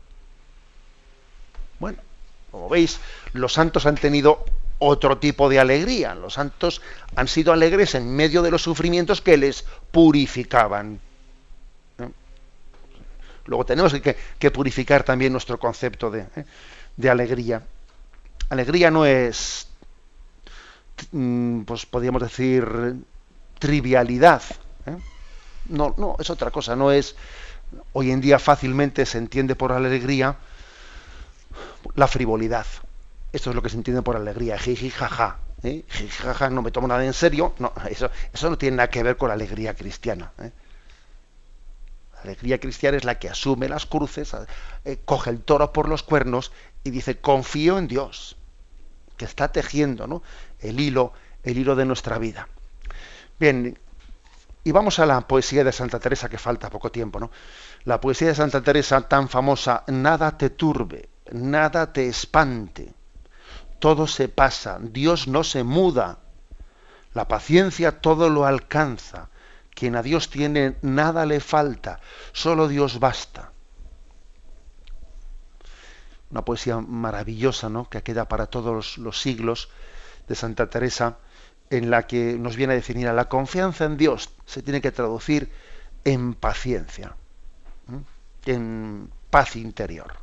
Bueno, como veis, los santos han tenido otro tipo de alegría. Los santos han sido alegres en medio de los sufrimientos que les purificaban. Luego tenemos que, purificar también nuestro concepto ¿eh? de, alegría. Alegría no es, mm, pues podríamos decir, trivialidad. ¿eh? No, no, es otra cosa. No es, hoy en día fácilmente se entiende por alegría la frivolidad. Esto es lo que se entiende por alegría. Jiji, jaja. ¿eh? jaja, no me tomo nada en serio. No, eso, eso no tiene nada que ver con la alegría cristiana. ¿eh? La alegría cristiana es la que asume las cruces, eh, coge el toro por los cuernos y dice, confío en Dios, que está tejiendo ¿no? el hilo, el hilo de nuestra vida. Bien, y vamos a la poesía de Santa Teresa, que falta poco tiempo, ¿no? La poesía de Santa Teresa tan famosa, nada te turbe, nada te espante, todo se pasa, Dios no se muda, la paciencia todo lo alcanza, quien a Dios tiene, nada le falta, solo Dios basta. Una poesía maravillosa, ¿no? Que queda para todos los siglos de Santa Teresa, en la que nos viene a definir a la confianza en Dios se tiene que traducir en paciencia, en paz interior.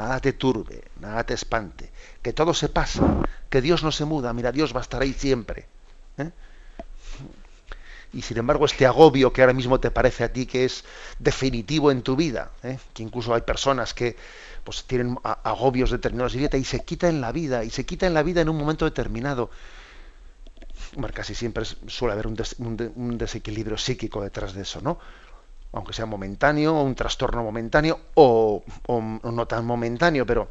Nada te turbe, nada te espante, que todo se pasa, que Dios no se muda, mira, Dios va a estar ahí siempre. ¿eh? y sin embargo este agobio que ahora mismo te parece a ti que es definitivo en tu vida, ¿eh? que incluso hay personas que pues tienen agobios determinados y se quita en la vida, y se quita en la vida en un momento determinado. Bueno, casi siempre suele haber un, desequilibrio psíquico detrás de eso, ¿no? Aunque sea momentáneo, o un trastorno momentáneo, o, no tan momentáneo, pero,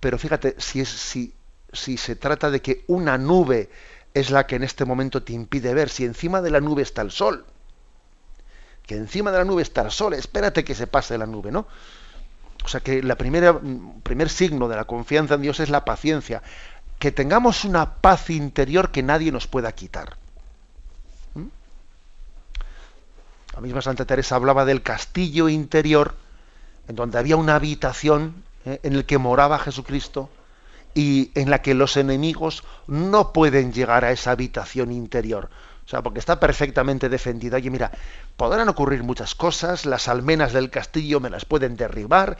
pero fíjate, si, es, si, si se trata de que una nube es la que en este momento te impide ver. Si encima de la nube está el sol, que encima de la nube está el sol, espérate que se pase la nube, ¿no? O sea que el primer signo de la confianza en Dios es la paciencia, que tengamos una paz interior que nadie nos pueda quitar. La misma Santa Teresa hablaba del castillo interior, en donde había una habitación ¿eh? en el que moraba Jesucristo y en la que los enemigos no pueden llegar a esa habitación interior. O sea, porque está perfectamente defendida. Oye, mira, podrán ocurrir muchas cosas, las almenas del castillo me las pueden derribar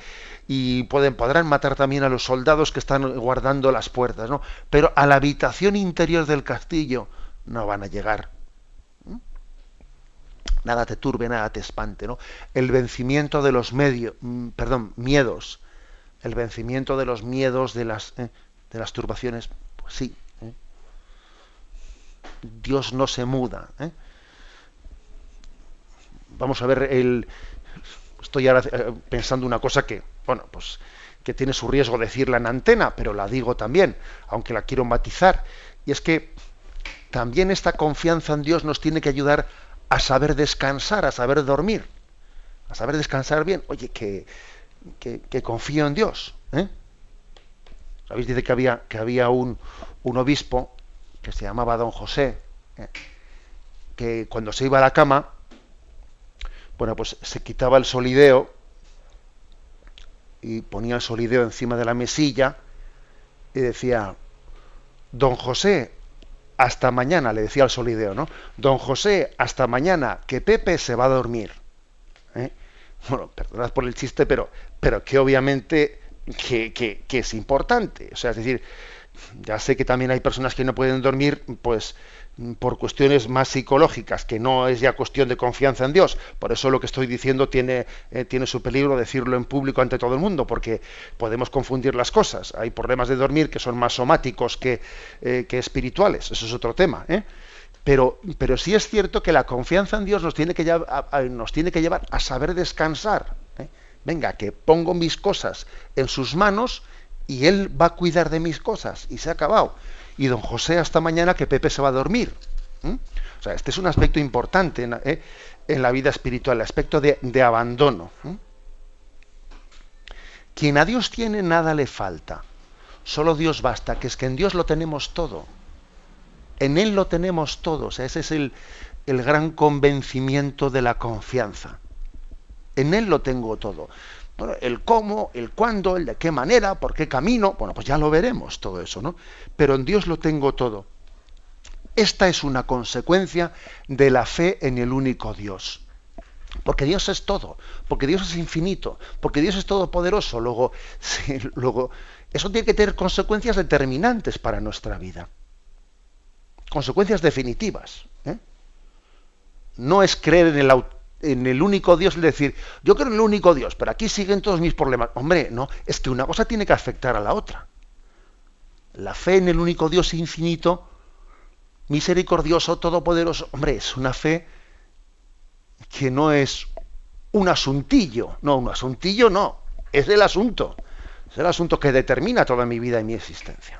y pueden, podrán matar también a los soldados que están guardando las puertas, ¿no? Pero a la habitación interior del castillo no van a llegar. Nada te turbe, nada te espante, ¿no? El vencimiento de los medios, mm, perdón, miedos, el vencimiento de los miedos, de las, eh, de las turbaciones, pues sí. ¿eh? Dios no se muda. ¿eh? Vamos a ver el. Estoy ahora pensando una cosa que, bueno, pues que tiene su riesgo decirla en antena, pero la digo también, aunque la quiero matizar. Y es que también esta confianza en Dios nos tiene que ayudar a saber descansar, a saber dormir, a saber descansar bien. Oye, que que, confío en Dios. ¿eh? ¿Sabéis? Dice que había, que había un, un obispo que se llamaba don José, ¿eh? que cuando se iba a la cama, bueno, pues se quitaba el solideo y ponía el solideo encima de la mesilla y decía, don José, hasta mañana, le decía al solideo, ¿no? Don José, hasta mañana, que Pepe se va a dormir. ¿eh? bueno, perdonad por el chiste, pero, pero que obviamente que, que, es importante. O sea, es decir, ya sé que también hay personas que no pueden dormir, pues por cuestiones más psicológicas, que no es ya cuestión de confianza en Dios. Por eso lo que estoy diciendo tiene, eh, tiene su peligro decirlo en público ante todo el mundo, porque podemos confundir las cosas. Hay problemas de dormir que son más somáticos que, eh, que espirituales. Eso es otro tema. ¿eh? Pero, pero sí es cierto que la confianza en Dios nos tiene que, llevar a, nos tiene que llevar a saber descansar. Venga, que pongo mis cosas en sus manos y Él va a cuidar de mis cosas. Y se ha acabado. Y don José hasta mañana que Pepe se va a dormir. O sea, este es un aspecto importante en, ¿eh? la vida espiritual, el aspecto de, abandono. Quien a Dios tiene, nada le falta. Solo Dios basta, que es que en Dios lo tenemos todo. En Él lo tenemos todos. ese es el gran convencimiento de la confianza. En Él lo tengo todo. El cómo, el cuándo, el de qué manera, por qué camino, bueno, pues ya lo veremos todo eso, ¿no? Pero en Dios lo tengo todo. Esta es una consecuencia de la fe en el único Dios. Porque Dios es todo, porque Dios es infinito, porque Dios es todopoderoso. Luego, *laughs* luego eso tiene que tener consecuencias determinantes para nuestra vida consecuencias definitivas. ¿eh? No es creer en el, en el único Dios, es decir, yo creo en el único Dios, pero aquí siguen todos mis problemas. Hombre, no, es que una cosa tiene que afectar a la otra. La fe en el único Dios infinito, misericordioso, todopoderoso, hombre, es una fe que no es un asuntillo, no, un asuntillo no, es el asunto, es el asunto que determina toda mi vida y mi existencia.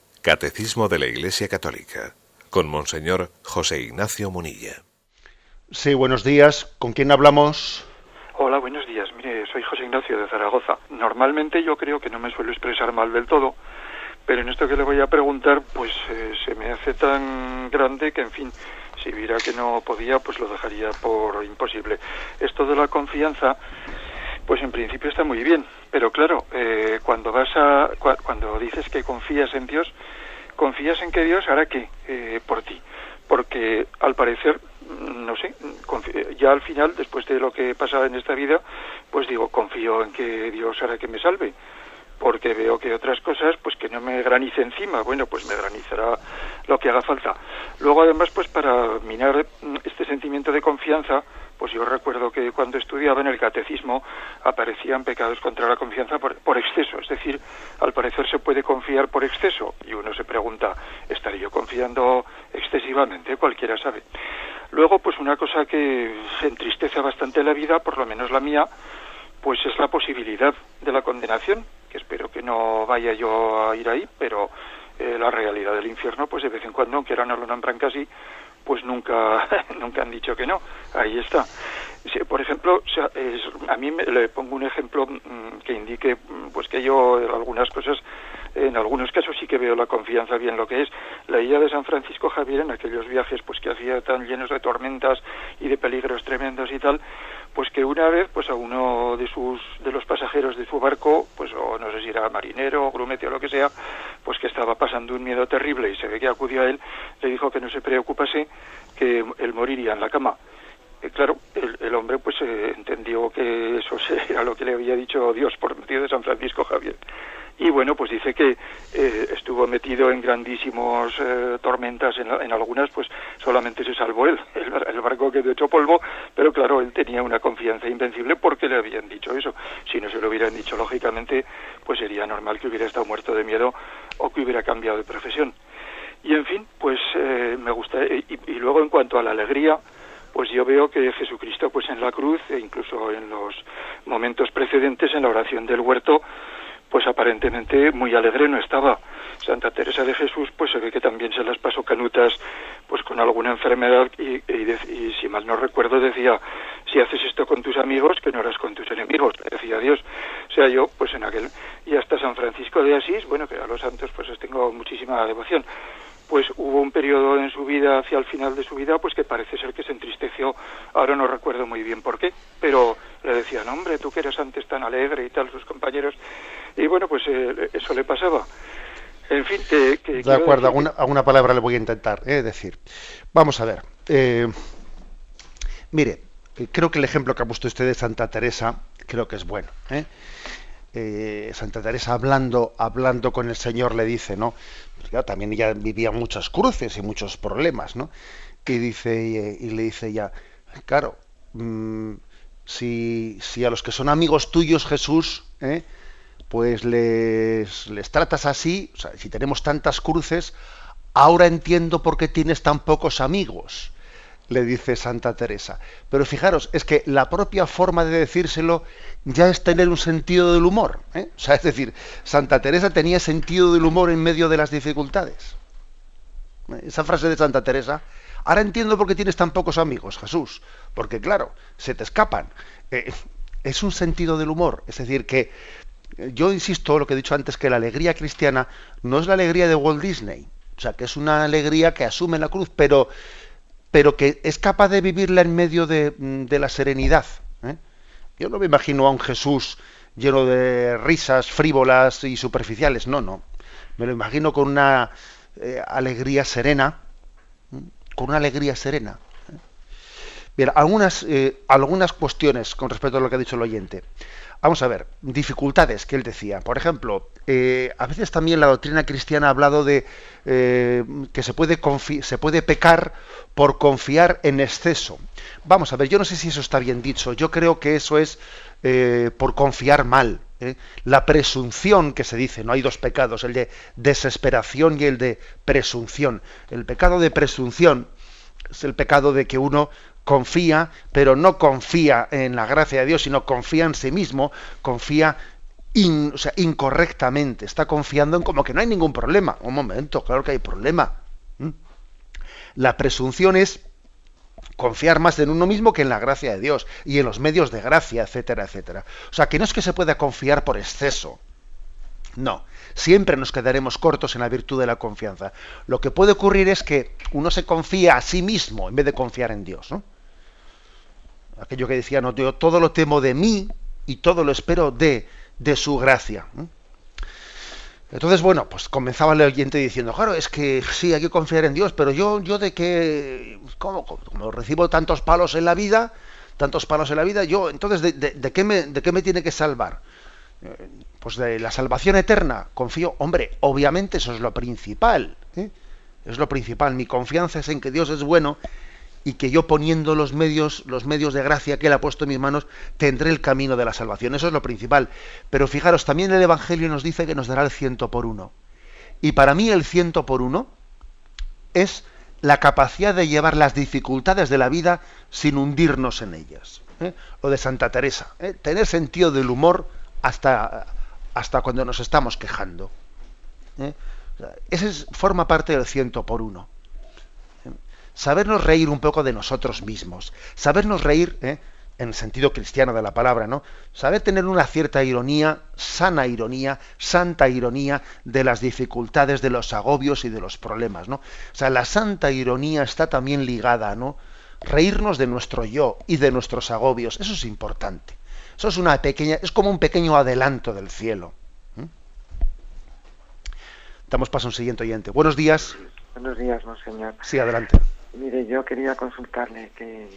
Catecismo de la Iglesia Católica con Monseñor José Ignacio Munilla. Sí, buenos días. ¿Con quién hablamos? Hola, buenos días. Mire, soy José Ignacio de Zaragoza. Normalmente yo creo que no me suelo expresar mal del todo, pero en esto que le voy a preguntar, pues eh, se me hace tan grande que, en fin, si viera que no podía, pues lo dejaría por imposible. Esto de la confianza, pues en principio está muy bien, pero claro, eh, cuando vas a, cuando dices que confías en Dios, confías en que Dios hará qué eh, por ti, porque al parecer no sé, ya al final, después de lo que he pasado en esta vida, pues digo, confío en que Dios hará que me salve porque veo que otras cosas pues que no me granice encima bueno pues me granizará lo que haga falta. Luego además pues para minar este sentimiento de confianza pues yo recuerdo que cuando estudiaba en el catecismo aparecían pecados contra la confianza por, por, exceso, es decir, al parecer se puede confiar por exceso y uno se pregunta, ¿estaré yo confiando excesivamente? Cualquiera sabe. Luego, pues una cosa que entristece bastante la vida, por lo menos la mía, pues es la posibilidad de la condenación, que espero que no vaya yo a ir ahí, pero eh, la realidad del infierno, pues de vez en cuando, aunque ahora no lo nombran casi, pues nunca, *laughs* nunca han dicho que no. Ahí está. Por ejemplo, a mí me, le pongo un ejemplo mm, que indique mm, pues que yo algunas cosas en algunos casos sí que veo la confianza bien lo que es la isla de San Francisco Javier en aquellos viajes pues que hacía tan llenos de tormentas y de peligros tremendos y tal pues que una vez pues a uno de sus de los pasajeros de su barco pues o no sé si era marinero grumete o lo que sea pues que estaba pasando un miedo terrible y se ve que acudió a él le dijo que no se preocupase que él moriría en la cama. Eh, claro, el, hombre pues eh, entendió que eso *laughs* era lo que le había dicho Dios por medio de San Francisco Javier y bueno, pues dice que eh, estuvo metido en grandísimos eh, tormentas, en, algunas pues solamente se salvó él, *laughs* el, barco quedó hecho polvo, pero claro, él tenía una confianza invencible porque le habían dicho eso. Si no se lo hubieran dicho, lógicamente, pues sería normal que hubiera estado muerto de miedo o que hubiera cambiado de profesión. Y en fin, pues eh, me gusta. Y, y, luego en cuanto a la alegría, pues yo veo que Jesucristo, pues en la cruz e incluso en los momentos precedentes en la oración del huerto, pues aparentemente muy alegre no estaba. Santa Teresa de Jesús, pues se ve que también se las pasó canutas, pues con alguna enfermedad y, y, si mal no recuerdo decía, si haces esto con tus amigos, que no harás con tus enemigos, decía Dios. O sea, yo, pues en aquel, y hasta San Francisco de Asís, bueno, que a los santos pues les tengo muchísima devoción, pues hubo un periodo en su vida, hacia el final de su vida, pues que parece ser que se entristeció, ahora no recuerdo muy bien por qué, pero le decían, hombre, tú que eras antes tan alegre y tal, sus compañeros, y bueno, pues eh, eso le pasaba. En fin, que... de acuerdo, alguna, palabra le voy a intentar eh, decir. Vamos a ver. Eh, mire, creo que el ejemplo que ha puesto usted de Santa Teresa, creo que es bueno. Santa Teresa hablando, hablando con el Señor le dice, ¿no? Pues también ella vivía muchas cruces y muchos problemas, ¿no? Y dice, y, le dice ya, claro, mm, si, si, a los que son amigos tuyos, Jesús, ¿eh? Pues les, les tratas así, o sea, si tenemos tantas cruces, ahora entiendo por qué tienes tan pocos amigos, le dice Santa Teresa. Pero fijaros, es que la propia forma de decírselo ya es tener un sentido del humor. ¿eh? O sea, es decir, Santa Teresa tenía sentido del humor en medio de las dificultades. Esa frase de Santa Teresa, ahora entiendo por qué tienes tan pocos amigos, Jesús, porque claro, se te escapan. Eh, es un sentido del humor, es decir, que yo insisto lo que he dicho antes, que la alegría cristiana no es la alegría de Walt Disney, o sea, que es una alegría que asume la cruz, pero, pero que es capaz de vivirla en medio de, la serenidad. ¿eh? Yo no me imagino a un Jesús lleno de risas frívolas y superficiales, no, no. Me lo imagino con una eh, alegría serena, con una alegría serena. ¿eh? Bien, algunas, algunas cuestiones con respecto a lo que ha dicho el oyente. Vamos a ver, dificultades que él decía. Por ejemplo, eh, a veces también la doctrina cristiana ha hablado de eh, que se puede, se puede pecar por confiar en exceso. Vamos a ver, yo no sé si eso está bien dicho. Yo creo que eso es eh, por confiar mal. La presunción que se dice, no hay dos pecados, el de desesperación y el de presunción. El pecado de presunción es el pecado de que uno confía, pero no confía en la gracia de Dios, sino confía en sí mismo, confía incorrectamente, está confiando en como que no hay ningún problema. Un momento, claro que hay problema. La presunción es confiar más en uno mismo que en la gracia de Dios y en los medios de gracia, etcétera, etcétera. O sea, que no es que se pueda confiar por exceso. No, siempre nos quedaremos cortos en la virtud de la confianza. Lo que puede ocurrir es que uno se confía a sí mismo en vez de confiar en Dios. ¿no? Aquello que decía, no, yo todo lo temo de mí y todo lo espero de, de su gracia. Entonces, bueno, pues comenzaba el oyente diciendo, claro, es que sí, hay que confiar en Dios, pero yo, yo de que, como, como recibo tantos palos en la vida, tantos palos en la vida, yo, entonces, ¿de, qué, me, de qué me tiene que salvar? Eh, pues de la salvación eterna, confío, hombre, obviamente eso es lo principal, ¿eh? es lo principal, mi confianza es en que Dios es bueno y que yo poniendo los medios, los medios de gracia que Él ha puesto en mis manos, tendré el camino de la salvación. Eso es lo principal. Pero fijaros, también el Evangelio nos dice que nos dará el ciento por uno. Y para mí el ciento por uno es la capacidad de llevar las dificultades de la vida sin hundirnos en ellas. ¿eh? Lo de Santa Teresa, ¿eh? tener sentido del humor hasta, hasta cuando nos estamos quejando. ¿eh? Ese forma parte del ciento por uno sabernos reír un poco de nosotros mismos, sabernos reír ¿eh? en el sentido cristiano de la palabra, ¿no? Saber tener una cierta ironía, sana ironía, santa ironía de las dificultades, de los agobios y de los problemas, ¿no? O sea, la santa ironía está también ligada, ¿no? Reírnos de nuestro yo y de nuestros agobios, eso es importante. Eso es una pequeña, es como un pequeño adelanto del cielo. Damos paso a un siguiente oyente. Buenos días. Buenos días, monseñor. Sí, adelante. Mire, yo quería consultarle que,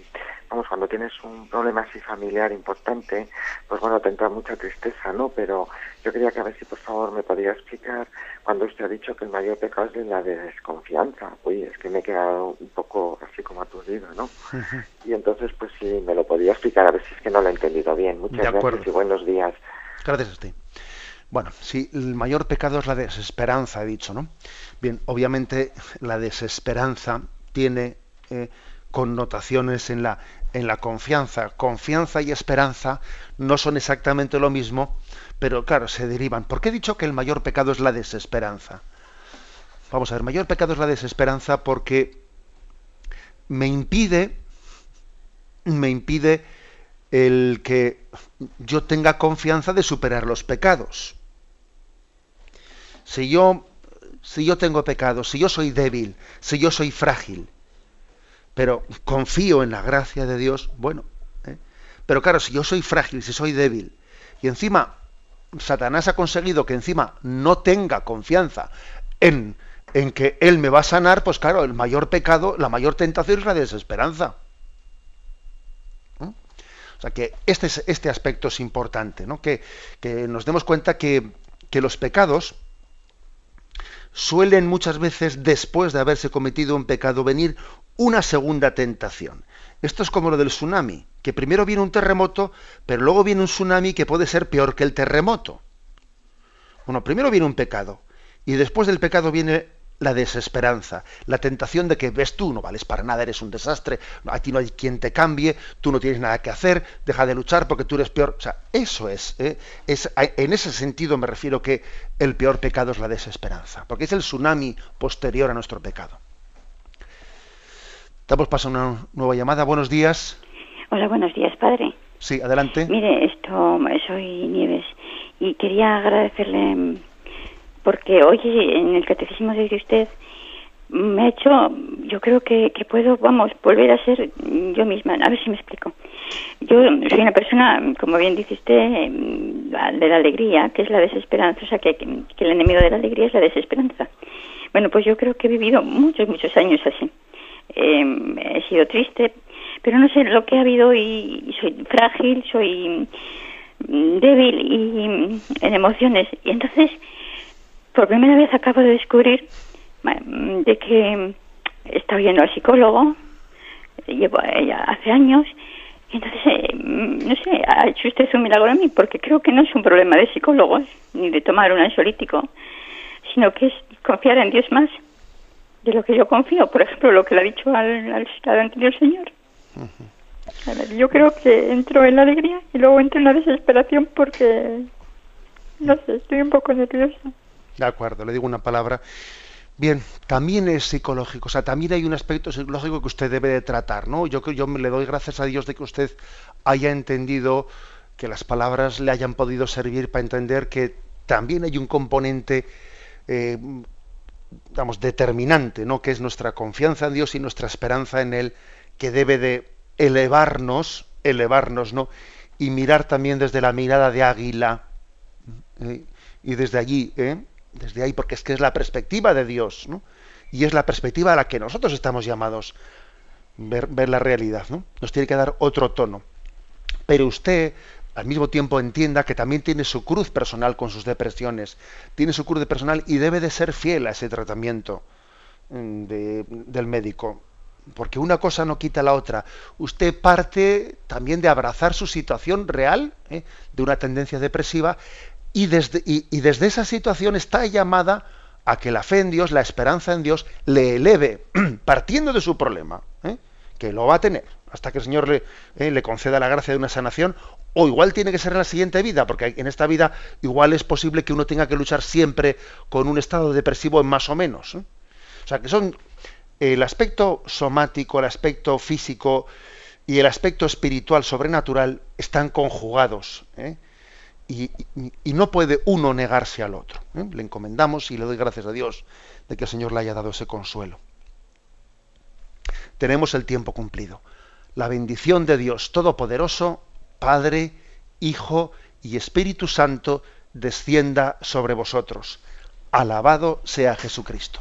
vamos, cuando tienes un problema así familiar importante, pues bueno, te entra mucha tristeza, ¿no? Pero yo quería que a ver si por favor me podía explicar cuando usted ha dicho que el mayor pecado es la de desconfianza. Uy, es que me he quedado un poco así como aturdido, ¿no? *laughs* Y entonces, pues si me lo podía explicar, a ver si es que no lo he entendido bien. Muchas gracias y buenos días. Gracias a usted. Bueno, sí, el mayor pecado es la desesperanza, he dicho, ¿no? Bien, obviamente la desesperanza tiene eh, connotaciones en la, en la confianza. Confianza y esperanza no son exactamente lo mismo, pero claro, se derivan. ¿Por qué he dicho que el mayor pecado es la desesperanza? Vamos a ver, mayor pecado es la desesperanza porque me impide, me impide el que yo tenga confianza de superar los pecados. Si yo si yo tengo pecado, si yo soy débil, si yo soy frágil, pero confío en la gracia de Dios, bueno, ¿eh? pero claro, si yo soy frágil, si soy débil, y encima Satanás ha conseguido que encima no tenga confianza en, en que Él me va a sanar, pues claro, el mayor pecado, la mayor tentación es la desesperanza. ¿eh? O sea que este, este aspecto es importante, ¿no? que, que nos demos cuenta que, que los pecados, suelen muchas veces, después de haberse cometido un pecado, venir una segunda tentación. Esto es como lo del tsunami, que primero viene un terremoto, pero luego viene un tsunami que puede ser peor que el terremoto. Bueno, primero viene un pecado, y después del pecado viene la desesperanza, la tentación de que ves tú, no vales para nada, eres un desastre, aquí no hay quien te cambie, tú no tienes nada que hacer, deja de luchar porque tú eres peor. O sea, eso es, ¿eh? es en ese sentido me refiero que el peor pecado es la desesperanza, porque es el tsunami posterior a nuestro pecado. Damos paso a una nueva llamada. Buenos días. Hola, buenos días, padre. Sí, adelante. Mire, esto, soy Nieves y quería agradecerle porque hoy en el catecismo de usted me ha hecho, yo creo que, que puedo, vamos, volver a ser yo misma. A ver si me explico. Yo soy una persona, como bien dice usted, de la alegría, que es la desesperanza, o sea, que, que, el enemigo de la alegría es la desesperanza. Bueno, pues yo creo que he vivido muchos, muchos años así. Eh, he sido triste, pero no sé lo que ha habido y soy frágil, soy débil y en emociones. Y entonces por primera vez acabo de descubrir de que estaba yendo al psicólogo, llevo hace años, y entonces, eh, no sé, ha hecho usted un milagro a mí, porque creo que no es un problema de psicólogos, ni de tomar un ansiolítico, sino que es confiar en Dios más de lo que yo confío. Por ejemplo, lo que le ha dicho al, al, anterior señor. yo creo que entro en la alegría y luego entro en la desesperación porque, no sé, estoy un poco nerviosa. De acuerdo, le digo una palabra. Bien, también es psicológico, o sea, también hay un aspecto psicológico que usted debe de tratar, ¿no? Yo yo le doy gracias a Dios de que usted haya entendido que las palabras le hayan podido servir para entender que también hay un componente, eh, determinante, ¿no? Que es nuestra confianza en Dios y nuestra esperanza en Él, que debe de elevarnos, elevarnos, ¿no? Y mirar también desde la mirada de águila, ¿eh? y desde allí, ¿eh? Desde ahí, porque es que es la perspectiva de Dios, ¿no? Y es la perspectiva a la que nosotros estamos llamados ver, ver la realidad, ¿no? Nos tiene que dar otro tono. Pero usted, al mismo tiempo, entienda que también tiene su cruz personal con sus depresiones, tiene su cruz personal y debe de ser fiel a ese tratamiento mm, del médico. Porque una cosa no quita la otra. Usted parte también de abrazar su situación real, ¿eh? de una tendencia depresiva, y desde, esa situación está llamada a que la fe en Dios, la esperanza en Dios, le eleve, *clears throat* partiendo de su problema, ¿eh? que lo va a tener, hasta que el Señor le, ¿eh? le, conceda la gracia de una sanación, o igual tiene que ser en la siguiente vida, porque en esta vida igual es posible que uno tenga que luchar siempre con un estado depresivo en más o menos. ¿eh? O sea, que son el aspecto somático, el aspecto físico y el aspecto espiritual sobrenatural están conjugados. Y, no puede uno negarse al otro. ¿eh? Le encomendamos y le doy gracias a Dios de que el Señor le haya dado ese consuelo. Tenemos el tiempo cumplido. La bendición de Dios Todopoderoso, Padre, Hijo y Espíritu Santo, descienda sobre vosotros. Alabado sea Jesucristo.